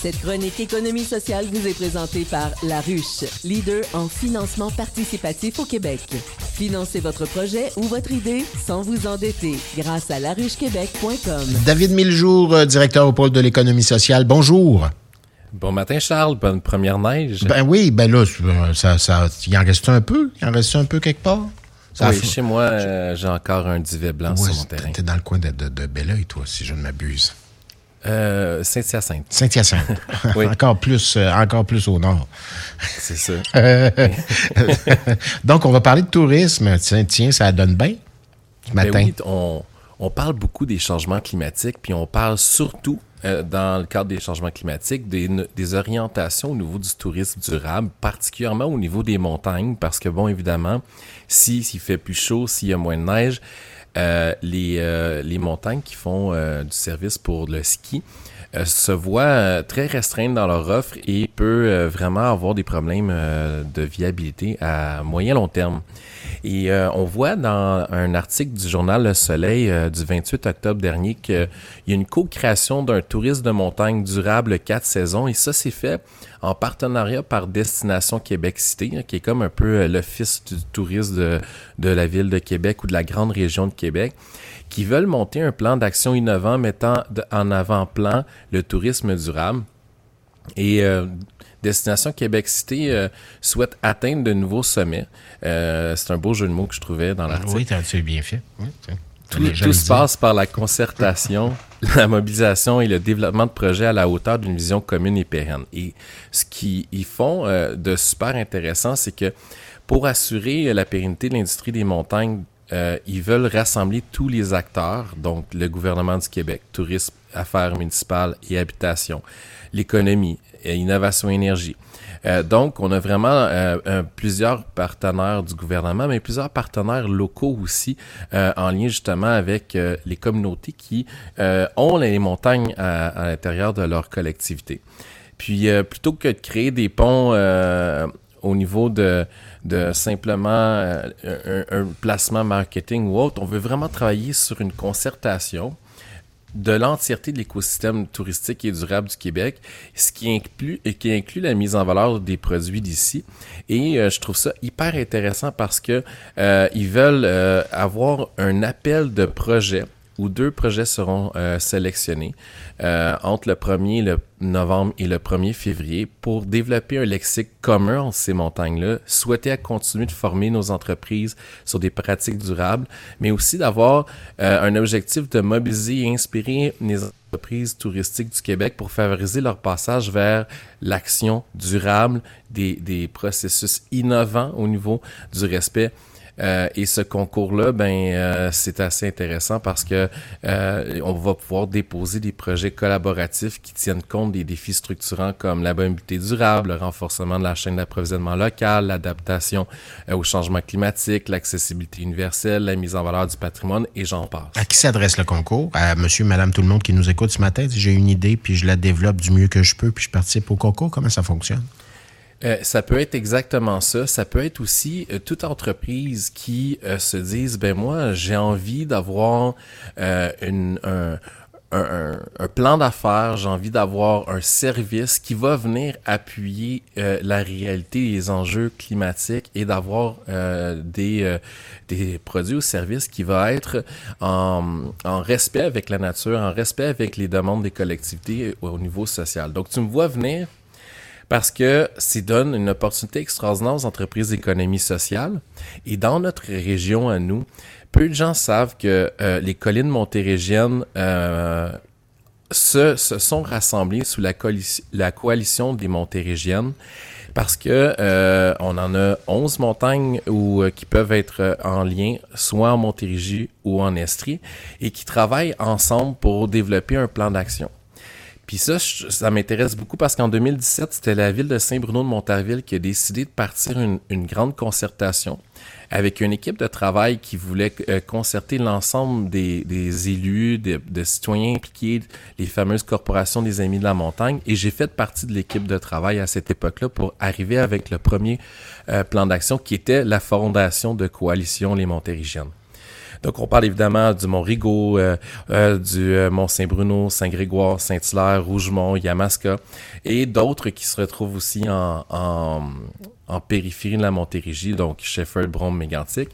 Cette chronique économie sociale vous est présentée par La Ruche, leader en financement participatif au Québec. Financez votre projet ou votre idée sans vous endetter grâce à laruchequebec.com. David Miljour, euh, directeur au pôle de l'économie sociale. Bonjour. Bon matin, Charles. Bonne première neige. Ben oui, ben là, ça, ça, il en reste un peu. Il en reste un peu quelque part. Ça oui, chez moi, euh, j'ai encore un duvet blanc sur mon terrain. T'es dans le coin de, de, de Belleuil, toi, si je ne m'abuse. Euh, Saint-Hyacinthe. Saint-Hyacinthe. encore, plus, euh, encore plus au nord. C'est ça. Donc, on va parler de tourisme. Tiens, tiens ça donne bien ce ben matin. oui, on, on, parle beaucoup des changements climatiques, puis on parle surtout, euh, dans le cadre des changements climatiques, des, des, orientations au niveau du tourisme durable, particulièrement au niveau des montagnes, parce que, bon, évidemment, s'il fait plus chaud, s'il y a moins de neige, les, euh, les montagnes qui font euh, du service pour le ski se voient très restreintes dans leur offre et peut vraiment avoir des problèmes de viabilité à moyen long terme. Et on voit dans un article du journal Le Soleil du 28 octobre dernier qu'il y a une co-création d'un tourisme de montagne durable quatre saisons et ça c'est fait en partenariat par Destination Québec Cité, hein, qui est comme un peu euh, l'office du tourisme de, de la ville de Québec ou de la grande région de Québec, qui veulent monter un plan d'action innovant mettant en avant-plan le tourisme durable. Et euh, Destination Québec Cité euh, souhaite atteindre de nouveaux sommets. c'est un beau jeu de mots que je trouvais dans l'article. Oui, tu bien fait. Oui, tout, tout se passe par la concertation, la mobilisation et le développement de projets à la hauteur d'une vision commune et pérenne. Et ce qu'ils font euh, de super intéressant, c'est que pour assurer la pérennité de l'industrie des montagnes, euh, ils veulent rassembler tous les acteurs, donc le gouvernement du Québec, tourisme, affaires municipales et habitation, l'économie, innovation énergie, euh, donc, on a vraiment euh, plusieurs partenaires du gouvernement, mais plusieurs partenaires locaux aussi, euh, en lien justement avec les communautés qui ont les montagnes à, l'intérieur de leur collectivité. Puis, plutôt que de créer des ponts au niveau de, de simplement un, un, placement marketing ou autre, on veut vraiment travailler sur une concertation de l'entièreté de l'écosystème touristique et durable du Québec, ce qui inclut, qui inclut la mise en valeur des produits d'ici. Et euh, je trouve ça hyper intéressant parce que euh, ils veulent euh, avoir un appel de projet où deux projets seront euh, sélectionnés euh, entre le 1er novembre et le 1er février pour développer un lexique commun entre ces montagnes-là, souhaiter à continuer de former nos entreprises sur des pratiques durables, mais aussi d'avoir euh, un objectif de mobiliser et inspirer les entreprises touristiques du Québec pour favoriser leur passage vers l'action durable, des processus innovants au niveau du respect euh, et ce concours-là, ben, euh, c'est assez intéressant parce que euh, on va pouvoir déposer des projets collaboratifs qui tiennent compte des défis structurants comme la mobilité durable, le renforcement de la chaîne d'approvisionnement locale, l'adaptation au changement climatique, l'accessibilité universelle, la mise en valeur du patrimoine et j'en passe. À qui s'adresse le concours? À monsieur, madame, tout le monde qui nous écoute ce matin. Si j'ai une idée puis je la développe du mieux que je peux puis je participe au concours, comment ça fonctionne? Euh, ça peut être exactement ça. Ça peut être aussi euh, toute entreprise qui euh, se dise, ben moi, j'ai envie d'avoir une, un, un, un, plan d'affaires, j'ai envie d'avoir un service qui va venir appuyer la réalité les enjeux climatiques et d'avoir des, des produits ou services qui va être en, en respect avec la nature, en respect avec les demandes des collectivités au niveau social. Donc, tu me vois venir parce que ça donne une opportunité extraordinaire aux entreprises d'économie sociale. Et dans notre région à nous, peu de gens savent que euh, les collines montérégiennes euh, se, se, sont rassemblées sous la, coalition des montérégiennes parce que euh, on en a 11 montagnes où, qui peuvent être en lien soit en Montérégie ou en Estrie et qui travaillent ensemble pour développer un plan d'action. Puis ça, ça m'intéresse beaucoup parce qu'en 2017, c'était la ville de Saint-Bruno de Montarville qui a décidé de partir une, grande concertation avec une équipe de travail qui voulait euh, concerter l'ensemble des, des, élus, de, de, citoyens impliqués, les fameuses corporations des Amis de la Montagne. Et j'ai fait partie de l'équipe de travail à cette époque-là pour arriver avec le premier euh, plan d'action qui était la fondation de Coalition Les Montérégiennes. Donc, on parle évidemment du Mont Rigaud, euh, euh, du euh, Mont Saint-Bruno, Saint-Grégoire, Saint-Hilaire, Rougemont, Yamaska et d'autres qui se retrouvent aussi en, périphérie de la Montérégie, donc Shefford, Brome, Mégantic.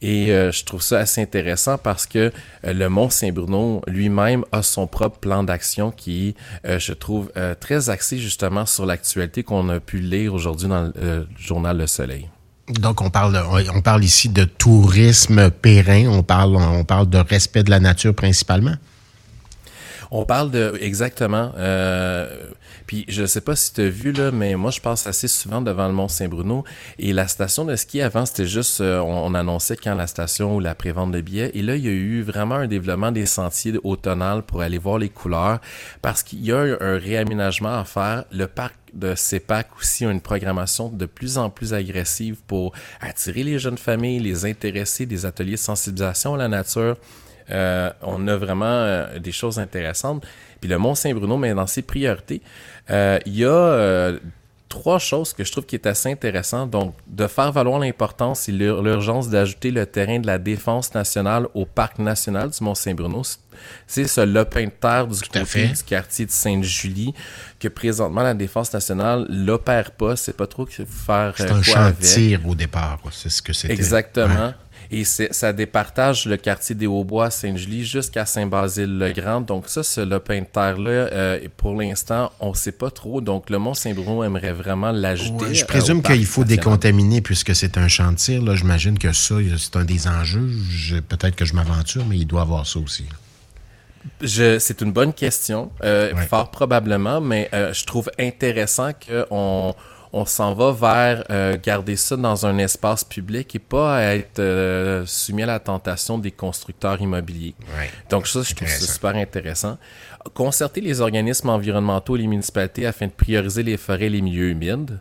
Et je trouve ça assez intéressant parce que le Mont Saint-Bruno lui-même a son propre plan d'action qui, euh, je trouve, très axé justement sur l'actualité qu'on a pu lire aujourd'hui dans le journal Le Soleil. Donc, on parle, on parle ici de tourisme périn, on parle, on parle de respect de la nature principalement. On parle de exactement. Euh, puis je sais pas si tu as vu là, mais moi je passe assez souvent devant le Mont Saint-Bruno et la station de ski avant c'était juste euh, on, annonçait quand la station ou la prévente de billets et là il y a eu vraiment un développement des sentiers automnales pour aller voir les couleurs parce qu'il y a un réaménagement à faire. Le parc de CEPAC aussi a une programmation de plus en plus agressive pour attirer les jeunes familles, les intéresser, des ateliers de sensibilisation à la nature. Euh, on a vraiment euh, des choses intéressantes. Puis le Mont-Saint-Bruno, mais dans ses priorités, euh, il y a trois choses que je trouve qui est assez intéressant. Donc, de faire valoir l'importance et l'urgence d'ajouter le terrain de la défense nationale au parc national du Mont-Saint-Bruno. C'est ce lopin de terre du côté du quartier de Sainte-Julie que présentement la défense nationale l'opère pas. C'est pas trop faire. C'est un chantier au départ. C'est ce que c'était. Exactement. Et ça départage le quartier des Hauts-Bois, Saint-Julie, jusqu'à Saint-Basile-le-Grand. Donc ça, ce lopin de terre-là, euh, pour l'instant, on ne sait pas trop. Donc le Mont-Saint-Bruno aimerait vraiment l'ajouter. je présume qu'il faut décontaminer puisque c'est un chantier. Là, j'imagine que ça, c'est un des enjeux. Peut-être que je m'aventure, mais il doit avoir ça aussi. C'est une bonne question, euh, fort probablement, mais euh, je trouve intéressant qu'on on s'en va vers euh, garder ça dans un espace public et pas être euh, soumis à la tentation des constructeurs immobiliers. Donc ça, je trouve ça super intéressant. Concerter les organismes environnementaux et les municipalités afin de prioriser les forêts et les milieux humides.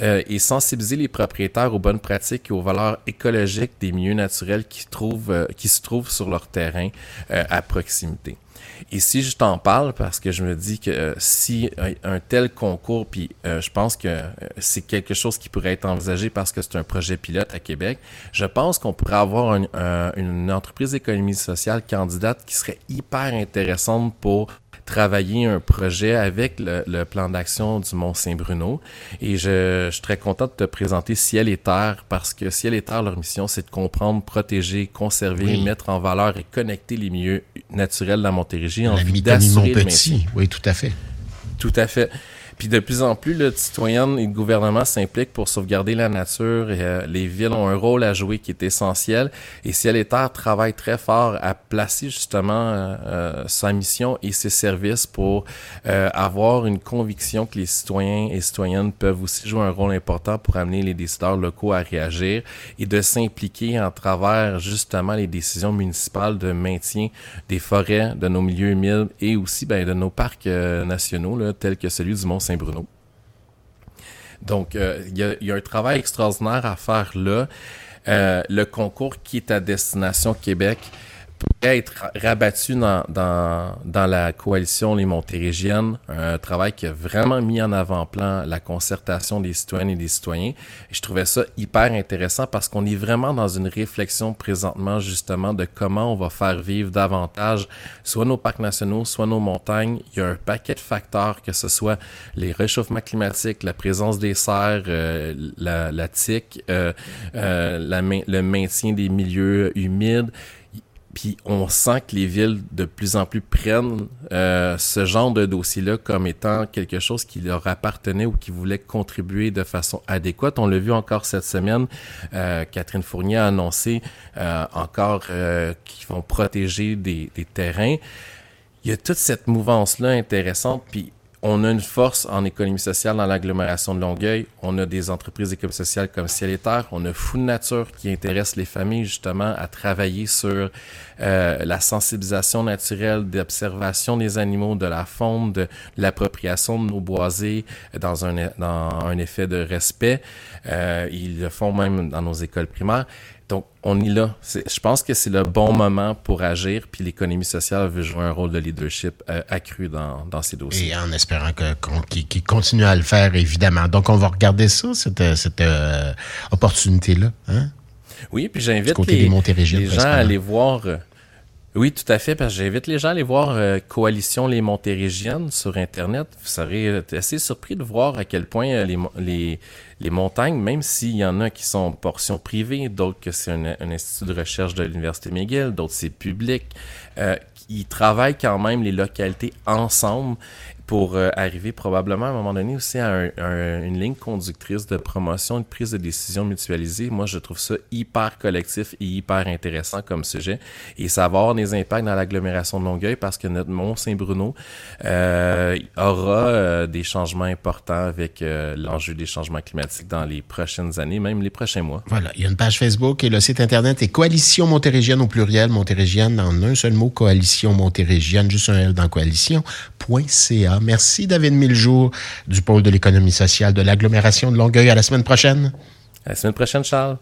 Euh, et sensibiliser les propriétaires aux bonnes pratiques et aux valeurs écologiques des milieux naturels qui, trouvent, qui se trouvent sur leur terrain à proximité. Et si je t'en parle, parce que je me dis que euh, si un, tel concours, puis euh, je pense que euh, c'est quelque chose qui pourrait être envisagé parce que c'est un projet pilote à Québec, je pense qu'on pourrait avoir une entreprise d'économie sociale candidate qui serait hyper intéressante pour travailler un projet avec le, plan d'action du Mont-Saint-Bruno. Et je, suis très content de te présenter Ciel et Terre parce que Ciel et Terre, leur mission, c'est de comprendre, protéger, conserver, mettre en valeur et connecter les milieux naturels de la Montérégie en vue d'assurer le maintien. Oui, tout à fait. Tout à fait. Puis de plus en plus, le citoyen et le gouvernement s'impliquent pour sauvegarder la nature. Et, euh, les villes ont un rôle à jouer qui est essentiel. Et Ciel et Terre travaille très fort à placer justement euh, euh, sa mission et ses services pour avoir une conviction que les citoyens et citoyennes peuvent aussi jouer un rôle important pour amener les décideurs locaux à réagir et de s'impliquer en travers justement les décisions municipales de maintien des forêts, de nos milieux humides et aussi ben, de nos parcs nationaux là, tels que celui du Mont-Saint bruno Donc, euh, il y, a un travail extraordinaire à faire là. Euh, le concours qui est à destination Québec être rabattu dans, dans, dans, la coalition Les Montérégiennes, un travail qui a vraiment mis en avant-plan la concertation des citoyennes et des citoyens. Je trouvais ça hyper intéressant parce qu'on est vraiment dans une réflexion présentement justement de comment on va faire vivre davantage soit nos parcs nationaux, soit nos montagnes. Il y a un paquet de facteurs, que ce soit les réchauffements climatiques, la présence des serres, euh, la, la tique, euh, euh, le maintien des milieux humides puis on sent que les villes de plus en plus prennent euh, ce genre de dossier-là comme étant quelque chose qui leur appartenait ou qui voulait contribuer de façon adéquate. On l'a vu encore cette semaine. Euh, Catherine Fournier a annoncé euh, encore qu'ils vont protéger des, des, terrains. Il y a toute cette mouvance-là intéressante. Puis on a une force en économie sociale dans l'agglomération de Longueuil. On a des entreprises d'économie sociale comme Ciel et Terre. On a Food Nature qui intéresse les familles justement à travailler sur euh, la sensibilisation naturelle, d'observation des animaux, de la faune, de, l'appropriation de nos boisés dans un, dans un effet de respect. Euh, ils le font même dans nos écoles primaires. Donc, on y là. Je pense que c'est le bon moment pour agir, puis l'économie sociale veut jouer un rôle de leadership euh, accru dans, dans, ces dossiers. Et en espérant qu'il continue à le faire, évidemment. Donc, on va regarder ça, cette, cette euh, opportunité-là. Hein? Oui, puis j'invite les, les, gens à aller voir... Euh, oui, tout à fait, parce que j'invite les gens à aller voir Coalition Les Montérégiennes sur Internet. Vous serez assez surpris de voir à quel point les, les, les montagnes, même s'il y en a qui sont portions privées, d'autres que c'est un, institut de recherche de l'Université McGill, d'autres c'est public, euh, ils travaillent quand même les localités ensemble pour euh, arriver probablement à un moment donné aussi à une ligne conductrice de promotion de prise de décision mutualisée. Moi, je trouve ça hyper collectif et hyper intéressant comme sujet. Et ça va avoir des impacts dans l'agglomération de Longueuil parce que notre Mont-Saint-Bruno euh, aura euh, des changements importants avec l'enjeu des changements climatiques dans les prochaines années, même les prochains mois. Voilà, il y a une page Facebook et le site Internet est Coalition Montérégienne au pluriel, Montérégienne en un seul mot, Coalition Montérégienne, juste un L dans coalition.ca. Merci, David Miljour, du pôle de l'économie sociale de l'agglomération de Longueuil. À la semaine prochaine. À la semaine prochaine, Charles.